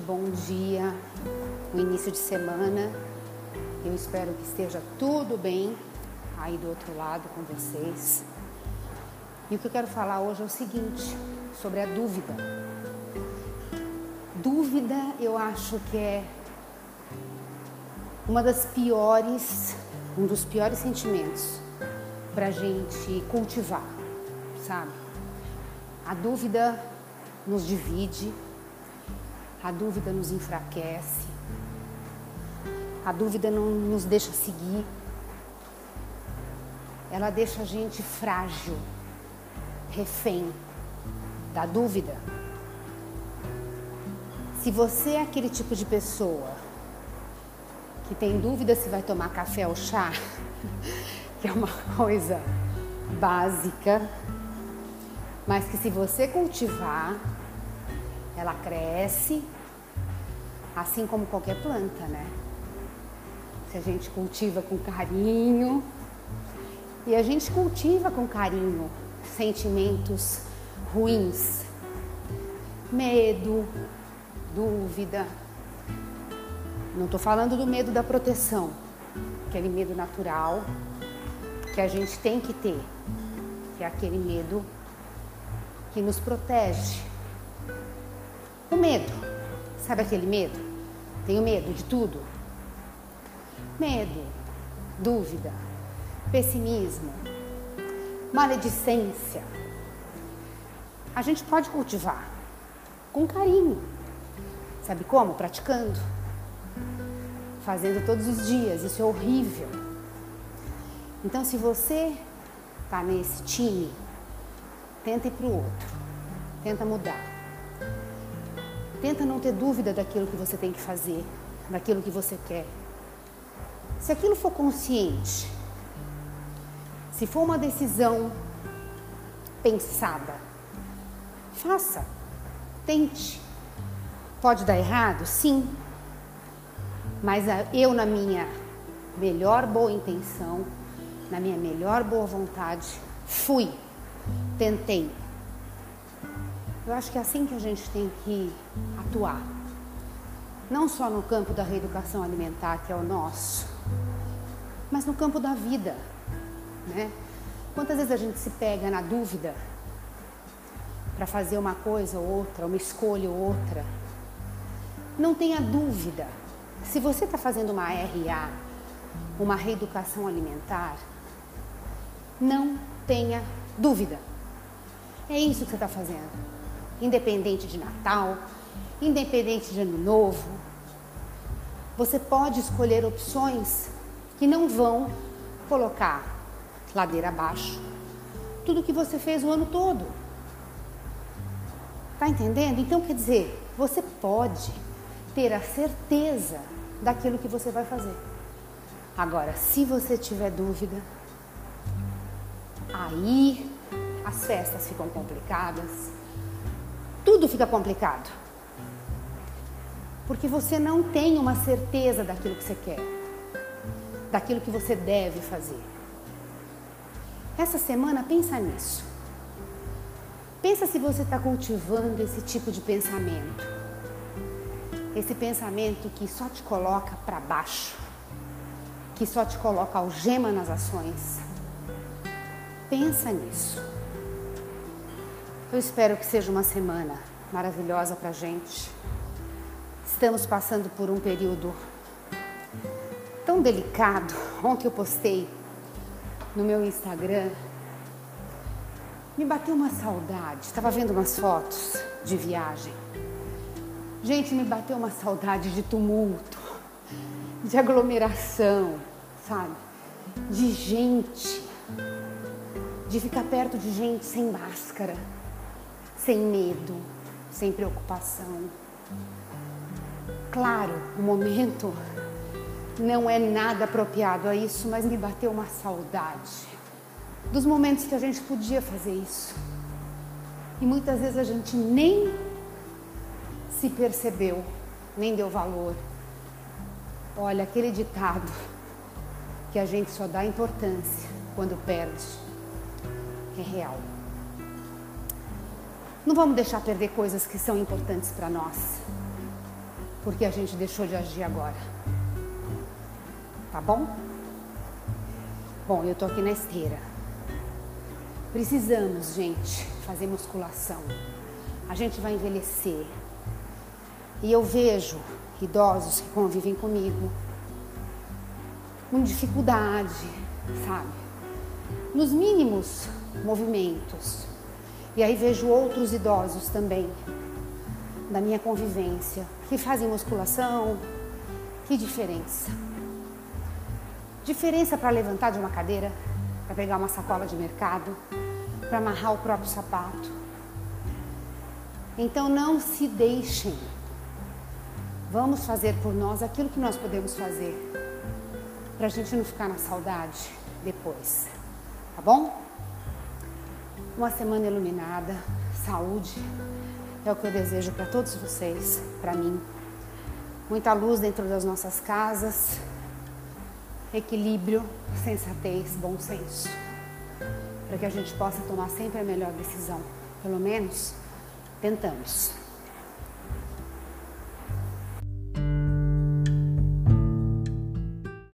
bom dia, o início de semana. Eu espero que esteja tudo bem aí do outro lado com vocês. E o que eu quero falar hoje é o seguinte, sobre a dúvida. Dúvida eu acho que é uma das piores, um dos piores sentimentos para a gente cultivar, sabe? A dúvida nos divide, a dúvida nos enfraquece, a dúvida não nos deixa seguir, ela deixa a gente frágil, refém da dúvida. Se você é aquele tipo de pessoa que tem dúvida se vai tomar café ou chá, que é uma coisa básica, mas que se você cultivar, ela cresce assim como qualquer planta, né? Se a gente cultiva com carinho, e a gente cultiva com carinho sentimentos ruins, medo, dúvida. Não estou falando do medo da proteção, aquele medo natural que a gente tem que ter, que é aquele medo que nos protege. Medo, sabe aquele medo? Tenho medo de tudo. Medo, dúvida, pessimismo, maledicência. A gente pode cultivar com carinho. Sabe como? Praticando. Fazendo todos os dias. Isso é horrível. Então, se você está nesse time, tenta ir para o outro. Tenta mudar. Tenta não ter dúvida daquilo que você tem que fazer, daquilo que você quer. Se aquilo for consciente, se for uma decisão pensada, faça, tente. Pode dar errado? Sim. Mas eu, na minha melhor boa intenção, na minha melhor boa vontade, fui, tentei, eu acho que é assim que a gente tem que atuar. Não só no campo da reeducação alimentar, que é o nosso, mas no campo da vida. Né? Quantas vezes a gente se pega na dúvida para fazer uma coisa ou outra, uma escolha ou outra? Não tenha dúvida. Se você está fazendo uma RA, uma reeducação alimentar, não tenha dúvida. É isso que você está fazendo independente de Natal, independente de Ano Novo. Você pode escolher opções que não vão colocar ladeira abaixo tudo que você fez o ano todo. Tá entendendo? Então quer dizer, você pode ter a certeza daquilo que você vai fazer. Agora, se você tiver dúvida, aí as festas ficam complicadas, tudo fica complicado. Porque você não tem uma certeza daquilo que você quer, daquilo que você deve fazer. Essa semana pensa nisso. Pensa se você está cultivando esse tipo de pensamento. Esse pensamento que só te coloca para baixo, que só te coloca algema nas ações. Pensa nisso. Eu espero que seja uma semana maravilhosa para gente. Estamos passando por um período tão delicado. Ontem eu postei no meu Instagram, me bateu uma saudade. Estava vendo umas fotos de viagem. Gente, me bateu uma saudade de tumulto, de aglomeração, sabe? De gente, de ficar perto de gente sem máscara sem medo, sem preocupação. Claro, o momento não é nada apropriado a isso, mas me bateu uma saudade dos momentos que a gente podia fazer isso. E muitas vezes a gente nem se percebeu, nem deu valor. Olha, aquele ditado que a gente só dá importância quando perde é real. Não vamos deixar perder coisas que são importantes para nós. porque a gente deixou de agir agora. Tá bom? Bom, eu tô aqui na esteira. Precisamos, gente, fazer musculação. A gente vai envelhecer. E eu vejo idosos que convivem comigo com dificuldade, sabe? Nos mínimos movimentos. E aí vejo outros idosos também da minha convivência que fazem musculação. Que diferença? Diferença para levantar de uma cadeira, para pegar uma sacola de mercado, para amarrar o próprio sapato. Então não se deixem. Vamos fazer por nós aquilo que nós podemos fazer, para a gente não ficar na saudade depois. Tá bom? Uma semana iluminada, saúde, é o que eu desejo para todos vocês, para mim. Muita luz dentro das nossas casas, equilíbrio, sensatez, bom senso para que a gente possa tomar sempre a melhor decisão. Pelo menos tentamos.